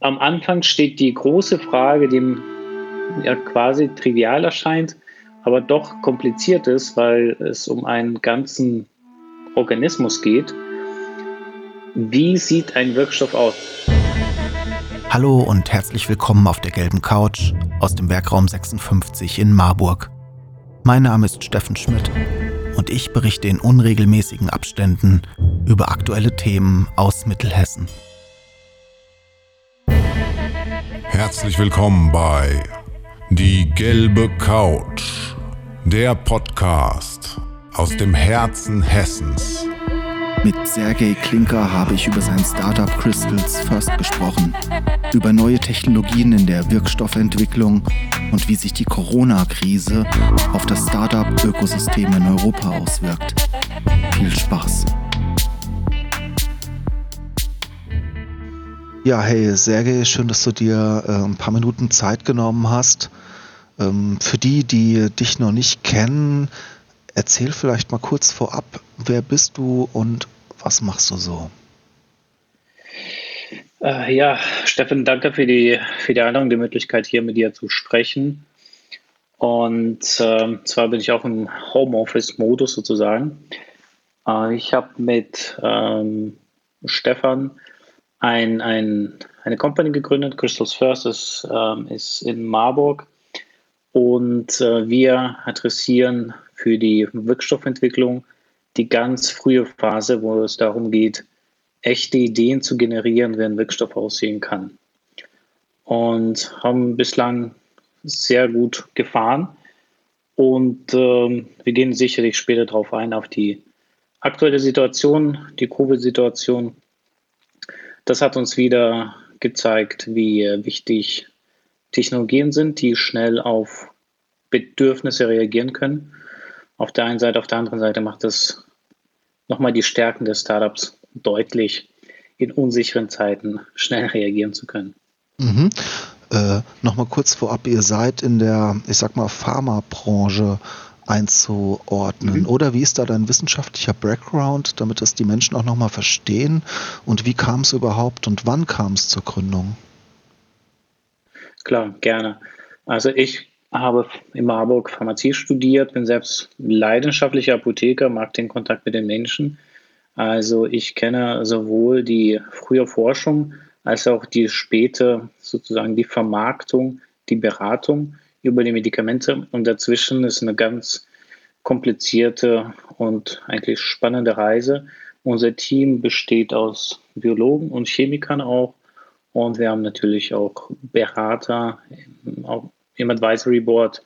am Anfang steht die große Frage, die ja quasi trivial erscheint, aber doch kompliziert ist, weil es um einen ganzen Organismus geht. Wie sieht ein Wirkstoff aus? Hallo und herzlich willkommen auf der gelben Couch aus dem Werkraum 56 in Marburg. Mein Name ist Steffen Schmidt und ich berichte in unregelmäßigen Abständen über aktuelle Themen aus Mittelhessen. Herzlich willkommen bei Die gelbe Couch, der Podcast aus dem Herzen Hessens. Mit Sergei Klinker habe ich über sein Startup Crystals First gesprochen, über neue Technologien in der Wirkstoffentwicklung und wie sich die Corona-Krise auf das Startup-Ökosystem in Europa auswirkt. Viel Spaß! Ja, hey Sergej, schön, dass du dir äh, ein paar Minuten Zeit genommen hast. Ähm, für die, die dich noch nicht kennen, erzähl vielleicht mal kurz vorab, wer bist du und was machst du so? Äh, ja, Steffen, danke für die, für die Einladung, die Möglichkeit hier mit dir zu sprechen. Und äh, zwar bin ich auch im Homeoffice-Modus sozusagen. Äh, ich habe mit ähm, Stefan ein, ein, eine Company gegründet. Crystals First ist, ähm, ist in Marburg. Und äh, wir adressieren für die Wirkstoffentwicklung die ganz frühe Phase, wo es darum geht, echte Ideen zu generieren, wie ein Wirkstoff aussehen kann. Und haben bislang sehr gut gefahren. Und ähm, wir gehen sicherlich später darauf ein, auf die aktuelle Situation, die Covid-Situation das hat uns wieder gezeigt, wie wichtig Technologien sind, die schnell auf Bedürfnisse reagieren können. Auf der einen Seite, auf der anderen Seite macht es nochmal die Stärken des Startups deutlich, in unsicheren Zeiten schnell reagieren zu können. Mhm. Äh, Nochmal kurz vorab, ihr seid in der, ich sag mal, Pharmabranche einzuordnen? Mhm. Oder wie ist da dein wissenschaftlicher Background, damit das die Menschen auch nochmal verstehen? Und wie kam es überhaupt und wann kam es zur Gründung? Klar, gerne. Also ich habe in Marburg Pharmazie studiert, bin selbst leidenschaftlicher Apotheker, mag den Kontakt mit den Menschen. Also ich kenne sowohl die frühe Forschung als auch die späte sozusagen die Vermarktung, die Beratung über die Medikamente und dazwischen ist eine ganz komplizierte und eigentlich spannende Reise. Unser Team besteht aus Biologen und Chemikern auch und wir haben natürlich auch Berater im Advisory Board,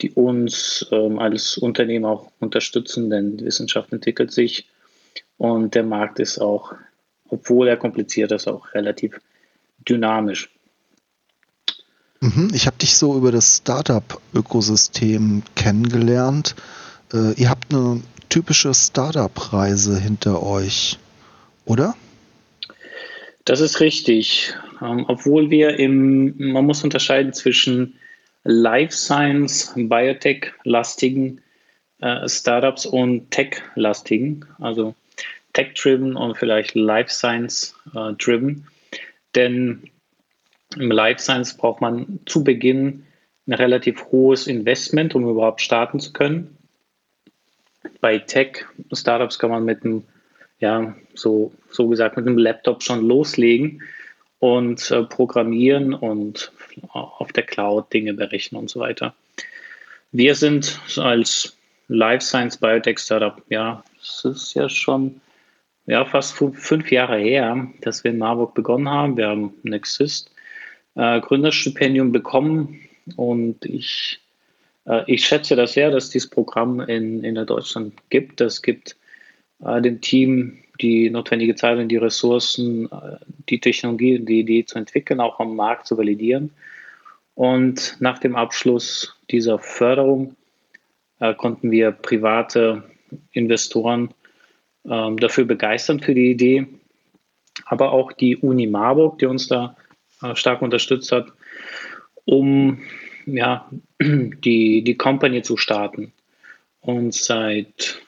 die uns ähm, als Unternehmen auch unterstützen, denn die Wissenschaft entwickelt sich und der Markt ist auch, obwohl er kompliziert ist, auch relativ dynamisch. Mhm, ich habe dich so über das Startup-Ökosystem kennengelernt. Äh, ihr habt eine typische Startup-Reise hinter euch, oder? Das ist richtig. Ähm, obwohl wir im, man muss unterscheiden zwischen Life Science, Biotech-lastigen äh, Startups und Tech-lastigen, also Tech-driven und vielleicht Life Science-driven. Äh, Denn im Life Science braucht man zu Beginn ein relativ hohes Investment, um überhaupt starten zu können. Bei Tech-Startups kann man mit einem, ja, so, so gesagt, mit einem Laptop schon loslegen und äh, programmieren und auf der Cloud Dinge berechnen und so weiter. Wir sind als Life Science Biotech Startup, ja, es ist ja schon ja, fast fünf Jahre her, dass wir in Marburg begonnen haben. Wir haben Nexist äh, Gründerstipendium bekommen und ich, äh, ich schätze das sehr, dass dieses Programm in, in Deutschland gibt. Es gibt äh, dem Team die notwendige Zeit und die Ressourcen, äh, die Technologie und die Idee zu entwickeln, auch am Markt zu validieren. Und nach dem Abschluss dieser Förderung äh, konnten wir private Investoren ähm, dafür begeistern für die Idee, aber auch die Uni Marburg, die uns da stark unterstützt hat, um ja, die, die Company zu starten. Und seit,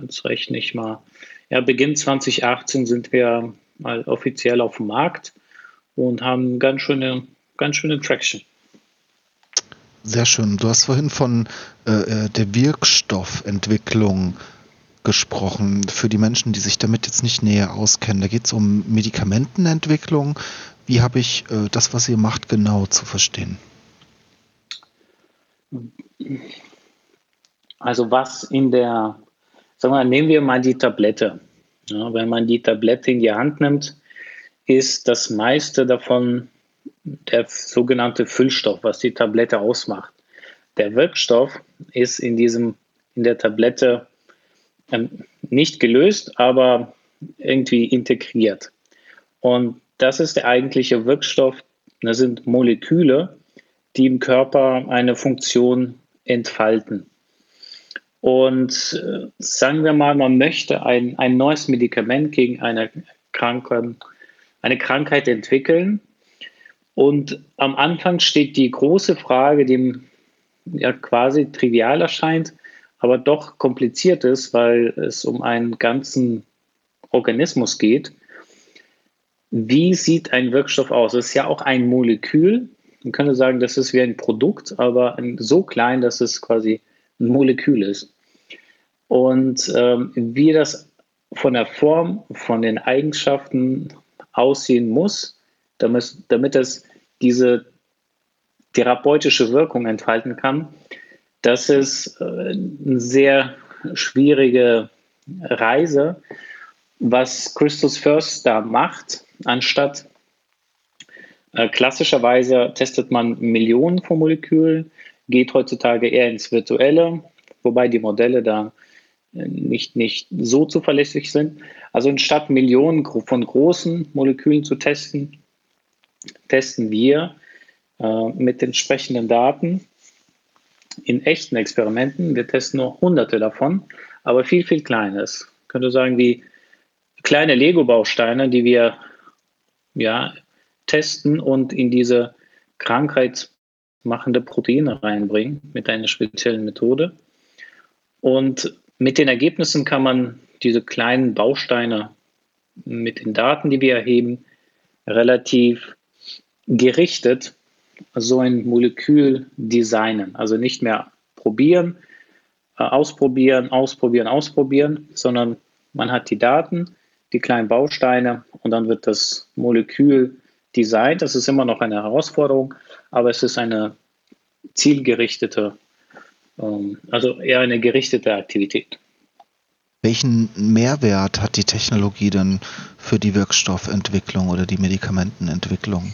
jetzt rechne ich mal, ja, Beginn 2018 sind wir mal offiziell auf dem Markt und haben ganz schöne, ganz schöne Traction. Sehr schön. Du hast vorhin von äh, äh, der Wirkstoffentwicklung gesprochen für die Menschen, die sich damit jetzt nicht näher auskennen. Da geht es um Medikamentenentwicklung. Wie habe ich äh, das, was ihr macht, genau zu verstehen? Also was in der, sagen wir, nehmen wir mal die Tablette. Ja, wenn man die Tablette in die Hand nimmt, ist das meiste davon der sogenannte Füllstoff, was die Tablette ausmacht. Der Wirkstoff ist in diesem, in der Tablette ähm, nicht gelöst, aber irgendwie integriert. Und das ist der eigentliche Wirkstoff. Das sind Moleküle, die im Körper eine Funktion entfalten. Und äh, sagen wir mal, man möchte ein, ein neues Medikament gegen eine, Kranke, eine Krankheit entwickeln. Und am Anfang steht die große Frage, die ja quasi trivial erscheint, aber doch kompliziert ist, weil es um einen ganzen Organismus geht. Wie sieht ein Wirkstoff aus? Es ist ja auch ein Molekül. Man könnte sagen, das ist wie ein Produkt, aber so klein, dass es quasi ein Molekül ist. Und ähm, wie das von der Form, von den Eigenschaften aussehen muss, damit, damit es diese therapeutische Wirkung entfalten kann, das ist äh, eine sehr schwierige Reise, was Christus First da macht, anstatt äh, klassischerweise testet man Millionen von Molekülen, geht heutzutage eher ins Virtuelle, wobei die Modelle da äh, nicht, nicht so zuverlässig sind. Also anstatt Millionen von großen Molekülen zu testen, testen wir äh, mit entsprechenden Daten in echten Experimenten. Wir testen nur hunderte davon, aber viel, viel Kleines. Ich könnte sagen, wie kleine Lego-Bausteine, die wir ja, testen und in diese krankheitsmachende Proteine reinbringen mit einer speziellen Methode. Und mit den Ergebnissen kann man diese kleinen Bausteine mit den Daten, die wir erheben, relativ gerichtet so ein Molekül designen. Also nicht mehr probieren, äh, ausprobieren, ausprobieren, ausprobieren, sondern man hat die Daten, die kleinen Bausteine und dann wird das Molekül designt. Das ist immer noch eine Herausforderung, aber es ist eine zielgerichtete, ähm, also eher eine gerichtete Aktivität. Welchen Mehrwert hat die Technologie denn für die Wirkstoffentwicklung oder die Medikamentenentwicklung?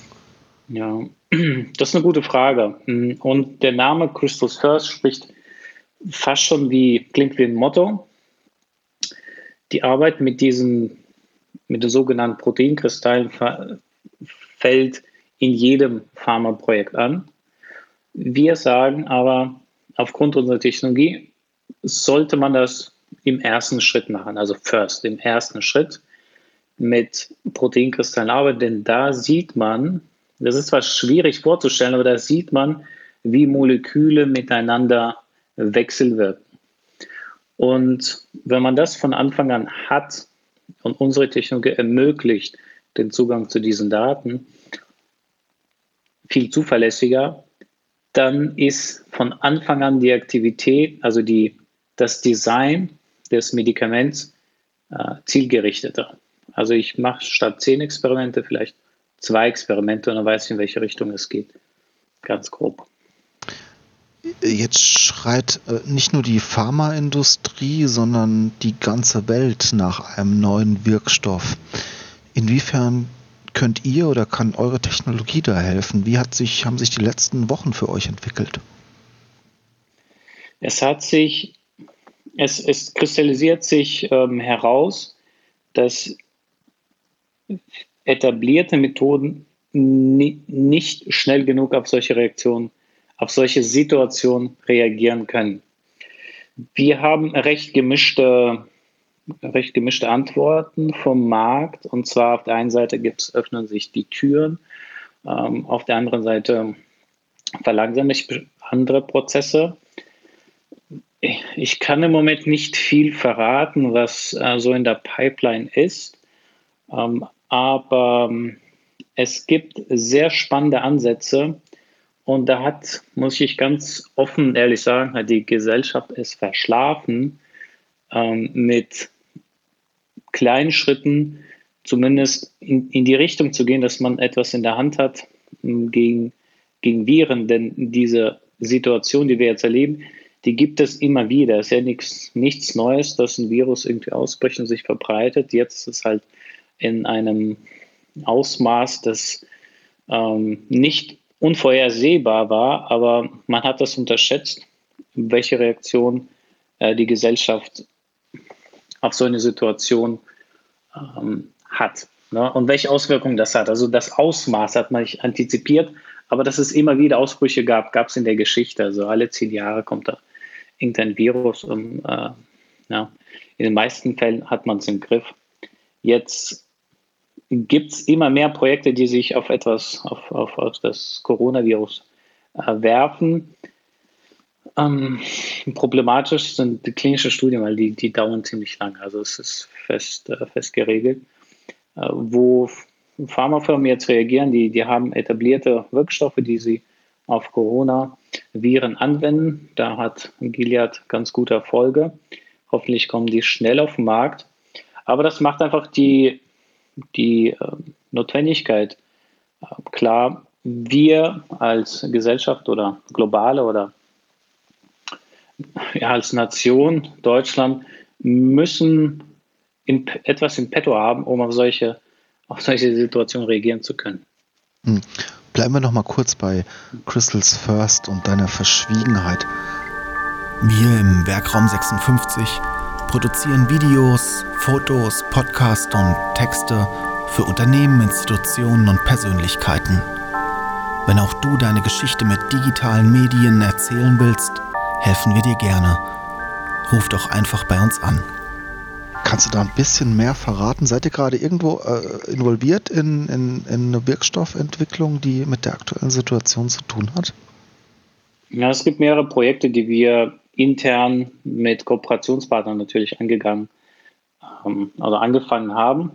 Ja, das ist eine gute Frage. Und der Name Crystals First spricht fast schon wie, klingt wie ein Motto. Die Arbeit mit diesen, mit den sogenannten Proteinkristallen fällt in jedem Pharmaprojekt an. Wir sagen aber, aufgrund unserer Technologie sollte man das im ersten Schritt machen, also first, im ersten Schritt mit Proteinkristallen arbeiten, denn da sieht man, das ist zwar schwierig vorzustellen, aber da sieht man, wie Moleküle miteinander wechselwirken. Und wenn man das von Anfang an hat und unsere Technologie ermöglicht den Zugang zu diesen Daten viel zuverlässiger, dann ist von Anfang an die Aktivität, also die, das Design des Medikaments äh, zielgerichteter. Also ich mache statt zehn Experimente vielleicht zwei Experimente und dann weiß ich, in welche Richtung es geht. Ganz grob. Jetzt schreit äh, nicht nur die Pharmaindustrie, sondern die ganze Welt nach einem neuen Wirkstoff. Inwiefern könnt ihr oder kann eure Technologie da helfen? Wie hat sich, haben sich die letzten Wochen für euch entwickelt? Es hat sich es, es kristallisiert sich ähm, heraus, dass etablierte Methoden ni nicht schnell genug auf solche Reaktionen, auf solche Situationen reagieren können. Wir haben recht gemischte, recht gemischte Antworten vom Markt. Und zwar auf der einen Seite gibt's, öffnen sich die Türen, ähm, auf der anderen Seite verlangsamen sich andere Prozesse. Ich kann im Moment nicht viel verraten, was äh, so in der Pipeline ist, ähm, aber ähm, es gibt sehr spannende Ansätze und da hat, muss ich ganz offen ehrlich sagen, hat die Gesellschaft es verschlafen, ähm, mit kleinen Schritten zumindest in, in, die Richtung zu gehen, dass man etwas in der Hand hat ähm, gegen, gegen Viren. Denn diese Situation, die wir jetzt erleben, die gibt es immer wieder. Es ist ja nichts, nichts Neues, dass ein Virus irgendwie ausbricht und sich verbreitet. Jetzt ist es halt in einem Ausmaß, das ähm, nicht unvorhersehbar war, aber man hat das unterschätzt, welche Reaktion äh, die Gesellschaft auf so eine Situation ähm, hat ne? und welche Auswirkungen das hat. Also das Ausmaß hat man nicht antizipiert, aber dass es immer wieder Ausbrüche gab, gab es in der Geschichte. Also alle zehn Jahre kommt da irgendein Virus und äh, ja, in den meisten Fällen hat man es im Griff. Jetzt gibt es immer mehr Projekte, die sich auf etwas, auf, auf, auf das Coronavirus äh, werfen. Ähm, problematisch sind die klinischen Studien, weil die, die dauern ziemlich lange. Also es ist fest, äh, fest geregelt. Äh, wo Pharmafirmen jetzt reagieren, die, die haben etablierte Wirkstoffe, die sie auf Corona-Viren anwenden. Da hat Gilead ganz gute Erfolge. Hoffentlich kommen die schnell auf den Markt. Aber das macht einfach die die äh, Notwendigkeit äh, klar, wir als Gesellschaft oder globale oder ja, als Nation Deutschland müssen in, etwas im Petto haben, um auf solche, auf solche Situationen reagieren zu können. Hm. Bleiben wir noch mal kurz bei Crystals First und deiner Verschwiegenheit. Wir im Werkraum 56 produzieren Videos, Fotos, Podcasts und Texte für Unternehmen, Institutionen und Persönlichkeiten. Wenn auch du deine Geschichte mit digitalen Medien erzählen willst, helfen wir dir gerne. Ruf doch einfach bei uns an. Kannst du da ein bisschen mehr verraten? Seid ihr gerade irgendwo äh, involviert in, in, in eine Wirkstoffentwicklung, die mit der aktuellen Situation zu tun hat? Ja, es gibt mehrere Projekte, die wir intern mit Kooperationspartnern natürlich angegangen, ähm, also angefangen haben.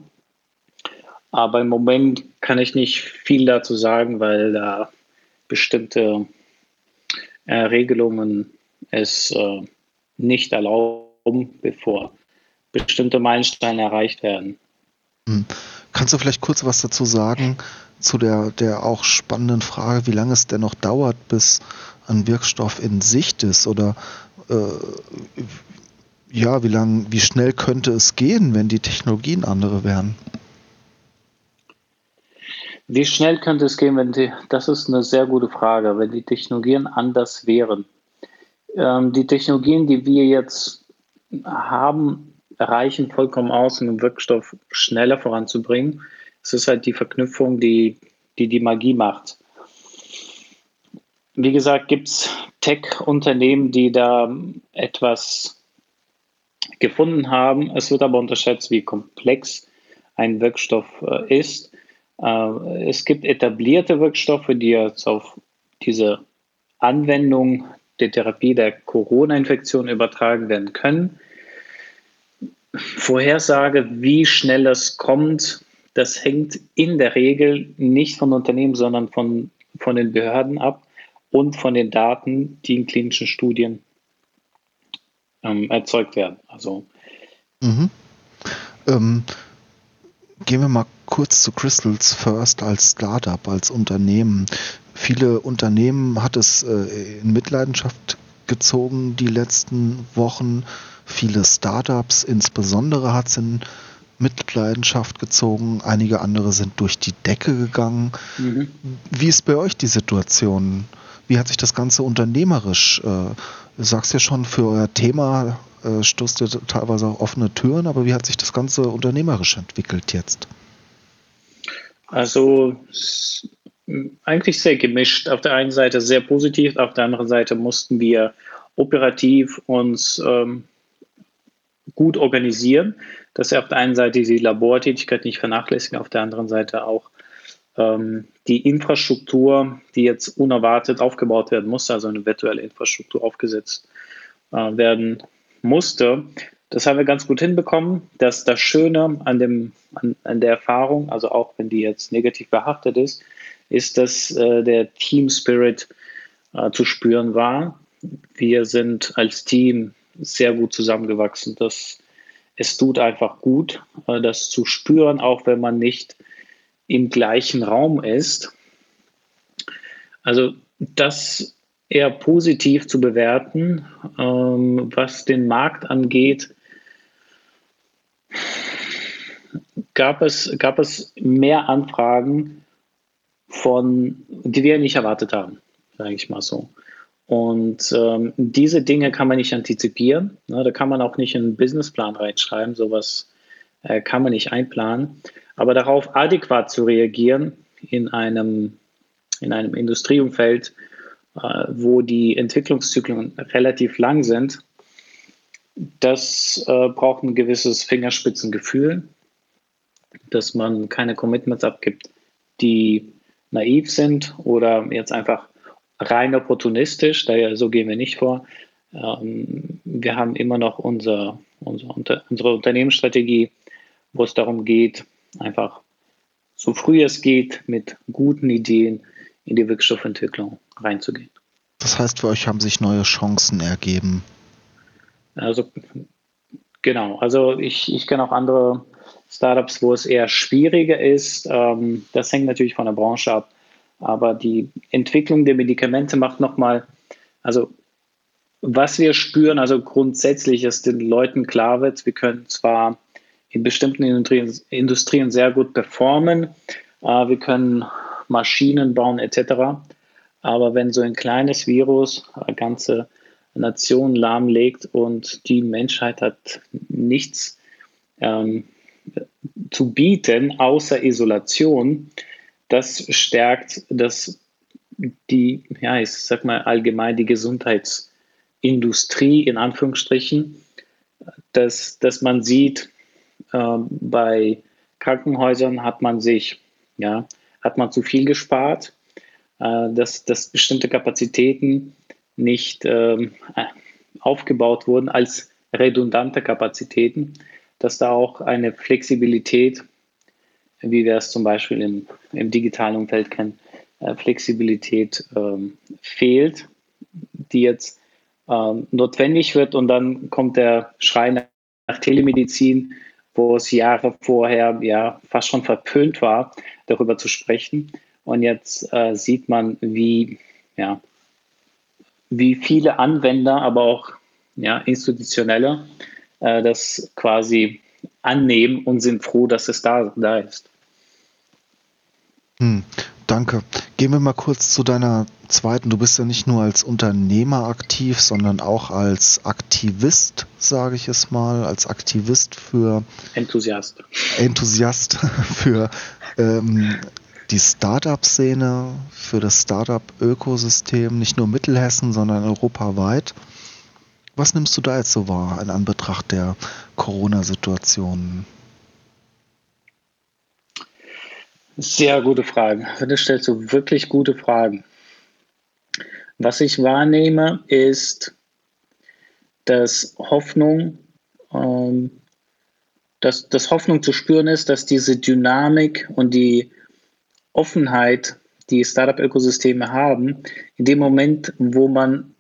Aber im Moment kann ich nicht viel dazu sagen, weil da bestimmte äh, Regelungen es äh, nicht erlauben, bevor bestimmte Meilensteine erreicht werden. Hm. Kannst du vielleicht kurz was dazu sagen zu der, der auch spannenden Frage, wie lange es denn noch dauert, bis ein Wirkstoff in Sicht ist? Oder äh, ja, wie lang, wie schnell könnte es gehen, wenn die Technologien andere wären? Wie schnell könnte es gehen, wenn die, das ist eine sehr gute Frage, wenn die Technologien anders wären. Ähm, die Technologien, die wir jetzt haben, reichen vollkommen aus, um den Wirkstoff schneller voranzubringen. Es ist halt die Verknüpfung, die die, die Magie macht. Wie gesagt, gibt es Tech-Unternehmen, die da etwas gefunden haben. Es wird aber unterschätzt, wie komplex ein Wirkstoff äh, ist. Äh, es gibt etablierte Wirkstoffe, die jetzt auf diese Anwendung der Therapie der Corona-Infektion übertragen werden können. Vorhersage, wie schnell das kommt, das hängt in der Regel nicht von Unternehmen, sondern von, von den Behörden ab und von den Daten, die in klinischen Studien ähm, erzeugt werden. Also mhm. ähm, gehen wir mal kurz zu Crystals First als Startup, als Unternehmen. Viele Unternehmen hat es äh, in Mitleidenschaft gezogen die letzten Wochen. Viele Startups insbesondere hat es in Mitleidenschaft gezogen. Einige andere sind durch die Decke gegangen. Mhm. Wie ist bei euch die Situation? Wie hat sich das Ganze unternehmerisch, äh, du sagst ja schon, für euer Thema äh, stoßt ihr teilweise auch offene Türen, aber wie hat sich das Ganze unternehmerisch entwickelt jetzt? Also eigentlich sehr gemischt. Auf der einen Seite sehr positiv, auf der anderen Seite mussten wir operativ uns ähm, gut organisieren, dass wir auf der einen Seite die Labortätigkeit nicht vernachlässigen, auf der anderen Seite auch die Infrastruktur, die jetzt unerwartet aufgebaut werden musste, also eine virtuelle Infrastruktur aufgesetzt äh, werden musste, das haben wir ganz gut hinbekommen. dass das Schöne an, dem, an, an der Erfahrung, also auch wenn die jetzt negativ behaftet ist, ist, dass äh, der Team Spirit äh, zu spüren war. Wir sind als Team sehr gut zusammengewachsen. Das, es tut einfach gut, äh, das zu spüren, auch wenn man nicht im gleichen Raum ist. Also das eher positiv zu bewerten, ähm, was den Markt angeht. Gab es, gab es mehr Anfragen von, die wir nicht erwartet haben, sage ich mal so. Und ähm, diese Dinge kann man nicht antizipieren. Ne? Da kann man auch nicht einen Businessplan reinschreiben. Sowas äh, kann man nicht einplanen. Aber darauf adäquat zu reagieren in einem, in einem Industrieumfeld, äh, wo die Entwicklungszyklen relativ lang sind, das äh, braucht ein gewisses Fingerspitzengefühl, dass man keine Commitments abgibt, die naiv sind oder jetzt einfach rein opportunistisch, daher so gehen wir nicht vor. Ähm, wir haben immer noch unser, unser, unsere Unternehmensstrategie, wo es darum geht, einfach so früh es geht, mit guten Ideen in die Wirkstoffentwicklung reinzugehen. Das heißt, für euch haben sich neue Chancen ergeben. Also genau, also ich, ich kenne auch andere Startups, wo es eher schwieriger ist. Ähm, das hängt natürlich von der Branche ab. Aber die Entwicklung der Medikamente macht nochmal, also was wir spüren, also grundsätzlich ist den Leuten klar wird, wir können zwar in bestimmten Industrien, Industrien sehr gut performen, äh, wir können Maschinen bauen etc. Aber wenn so ein kleines Virus eine ganze Nation lahmlegt und die Menschheit hat nichts ähm, zu bieten außer Isolation, das stärkt das, die, ja, ich sag mal allgemein die Gesundheitsindustrie in Anführungsstrichen, dass, dass man sieht, äh, bei Krankenhäusern hat man sich, ja, hat man zu viel gespart, äh, dass, dass bestimmte Kapazitäten nicht äh, aufgebaut wurden als redundante Kapazitäten, dass da auch eine Flexibilität wie wir es zum Beispiel im, im digitalen Umfeld kennen, äh, Flexibilität ähm, fehlt, die jetzt ähm, notwendig wird. Und dann kommt der Schrei nach Telemedizin, wo es Jahre vorher ja fast schon verpönt war, darüber zu sprechen. Und jetzt äh, sieht man, wie, ja, wie viele Anwender, aber auch ja, institutionelle äh, das quasi annehmen und sind froh, dass es da, da ist. Hm, danke. Gehen wir mal kurz zu deiner zweiten. Du bist ja nicht nur als Unternehmer aktiv, sondern auch als Aktivist, sage ich es mal, als Aktivist für Enthusiast. Enthusiast für ähm, die Startup-Szene, für das Startup-Ökosystem, nicht nur Mittelhessen, sondern europaweit. Was nimmst du da jetzt so wahr in Anbetracht der Corona-Situation? Sehr gute Fragen. Du stellst so wirklich gute Fragen. Was ich wahrnehme, ist, dass Hoffnung, ähm, dass, dass Hoffnung zu spüren ist, dass diese Dynamik und die Offenheit, die Startup-Ökosysteme haben, in dem Moment, wo man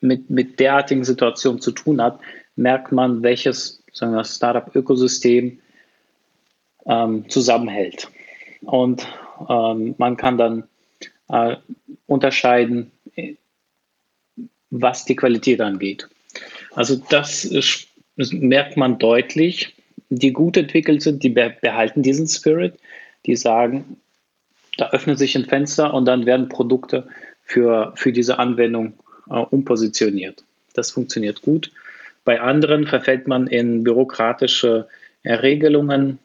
mit, mit derartigen Situationen zu tun hat, merkt man, welches Startup-Ökosystem ähm, zusammenhält. Und ähm, man kann dann äh, unterscheiden, was die Qualität angeht. Also das ist, merkt man deutlich. Die gut entwickelt sind, die behalten diesen Spirit, die sagen, da öffnet sich ein Fenster und dann werden Produkte für, für diese Anwendung äh, umpositioniert. Das funktioniert gut. Bei anderen verfällt man in bürokratische Regelungen,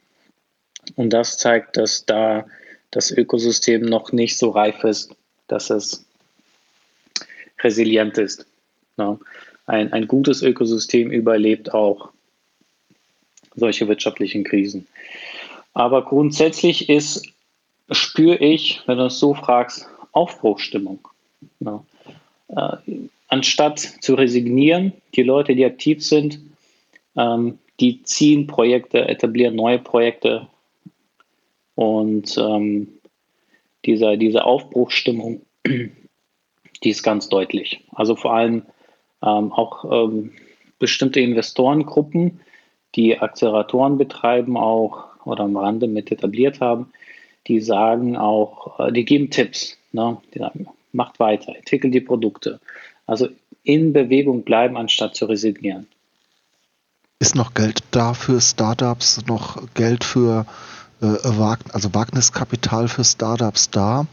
und das zeigt, dass da das Ökosystem noch nicht so reif ist, dass es resilient ist. Ein, ein gutes Ökosystem überlebt auch solche wirtschaftlichen Krisen. Aber grundsätzlich ist, spüre ich, wenn du es so fragst, Aufbruchstimmung. Ja. Äh, anstatt zu resignieren, die Leute, die aktiv sind, ähm, die ziehen Projekte, etablieren neue Projekte und ähm, dieser, diese Aufbruchsstimmung, die ist ganz deutlich. Also vor allem ähm, auch ähm, bestimmte Investorengruppen, die Acceleratoren betreiben auch oder am Rande mit etabliert haben, die sagen auch, äh, die geben Tipps. Ne? Die sagen, macht weiter, entwickelt die Produkte. Also in Bewegung bleiben, anstatt zu resignieren. Ist noch Geld da für Startups, noch Geld für also Wagniskapital für Startups da?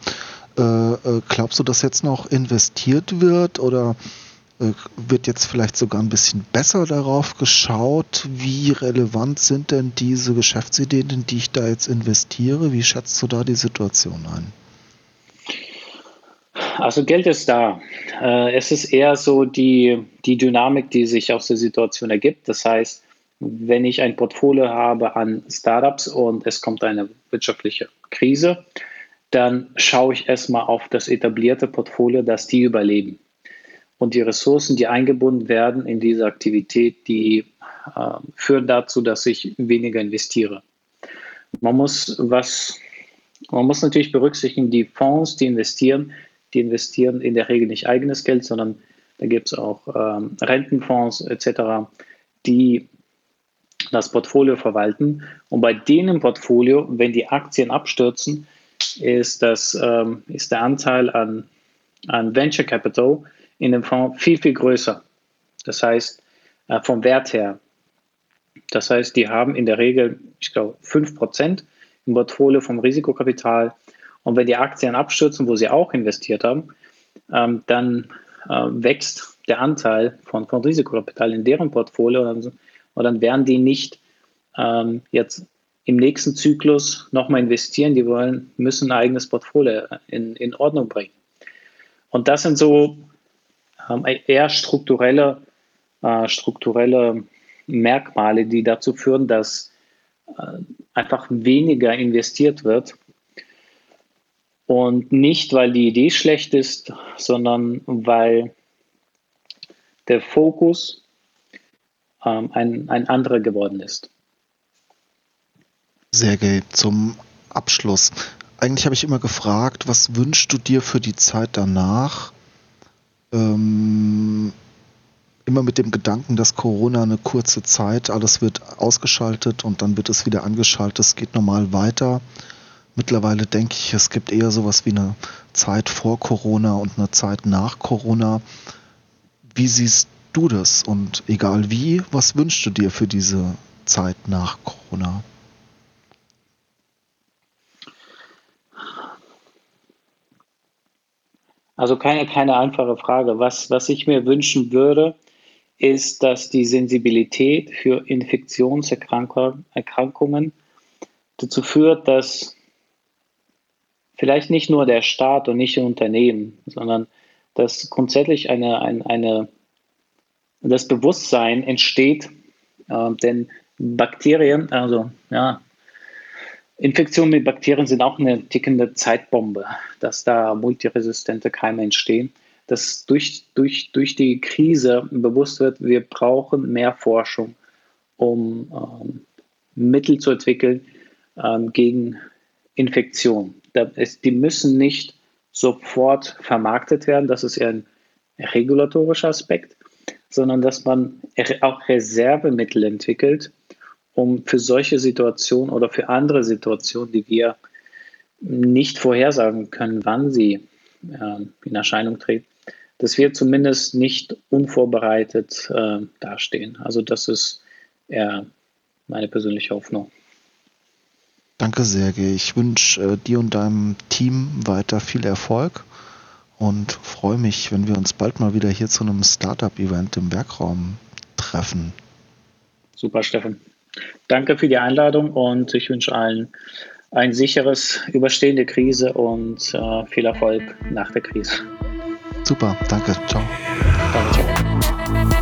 Äh, äh, glaubst du, dass jetzt noch investiert wird oder äh, wird jetzt vielleicht sogar ein bisschen besser darauf geschaut, wie relevant sind denn diese Geschäftsideen, in die ich da jetzt investiere? Wie schätzt du da die Situation ein? Also Geld ist da. Äh, es ist eher so die, die Dynamik, die sich aus der Situation ergibt. Das heißt, wenn ich ein Portfolio habe an Startups und es kommt eine wirtschaftliche Krise, dann schaue ich erstmal auf das etablierte Portfolio, dass die überleben. Und die Ressourcen, die eingebunden werden in diese Aktivität, die äh, führen dazu, dass ich weniger investiere. Man muss was, man muss natürlich berücksichtigen, die Fonds, die investieren, die investieren in der Regel nicht eigenes Geld, sondern da gibt es auch ähm, Rentenfonds etc., die das Portfolio verwalten. Und bei denen Portfolio, wenn die Aktien abstürzen, ist, das, ähm, ist der Anteil an, an Venture Capital in dem Fonds viel, viel größer. Das heißt, äh, vom Wert her. Das heißt, die haben in der Regel, ich glaube, 5% im Portfolio vom Risikokapital und wenn die Aktien abstürzen, wo sie auch investiert haben, ähm, dann äh, wächst der Anteil von, von Risikokapital in deren Portfolio und, und dann werden die nicht ähm, jetzt im nächsten Zyklus nochmal investieren. Die wollen, müssen ein eigenes Portfolio in, in Ordnung bringen. Und das sind so ähm, eher strukturelle, äh, strukturelle Merkmale, die dazu führen, dass äh, einfach weniger investiert wird und nicht, weil die Idee schlecht ist, sondern weil der Fokus ähm, ein, ein anderer geworden ist. Sergej, zum Abschluss. Eigentlich habe ich immer gefragt, was wünschst du dir für die Zeit danach? Ähm, immer mit dem Gedanken, dass Corona eine kurze Zeit, alles wird ausgeschaltet und dann wird es wieder angeschaltet, es geht normal weiter. Mittlerweile denke ich, es gibt eher sowas wie eine Zeit vor Corona und eine Zeit nach Corona. Wie siehst du das? Und egal wie, was wünschst du dir für diese Zeit nach Corona? Also keine, keine einfache Frage. Was, was ich mir wünschen würde, ist, dass die Sensibilität für Infektionserkrankungen dazu führt, dass vielleicht nicht nur der Staat und nicht die Unternehmen, sondern dass grundsätzlich eine, eine, eine das Bewusstsein entsteht, äh, denn Bakterien, also ja, Infektionen mit Bakterien sind auch eine tickende Zeitbombe, dass da multiresistente Keime entstehen, dass durch, durch, durch die Krise bewusst wird, wir brauchen mehr Forschung, um ähm, Mittel zu entwickeln ähm, gegen Infektionen die müssen nicht sofort vermarktet werden, das ist eher ein regulatorischer Aspekt, sondern dass man auch Reservemittel entwickelt, um für solche Situationen oder für andere Situationen, die wir nicht vorhersagen können, wann sie äh, in Erscheinung treten, dass wir zumindest nicht unvorbereitet äh, dastehen. Also das ist eher meine persönliche Hoffnung. Danke, Sergej. Ich wünsche äh, dir und deinem Team weiter viel Erfolg und freue mich, wenn wir uns bald mal wieder hier zu einem Startup-Event im Werkraum treffen. Super, Steffen. Danke für die Einladung und ich wünsche allen ein sicheres Überstehen der Krise und äh, viel Erfolg nach der Krise. Super, danke. Ciao. Danke, ciao.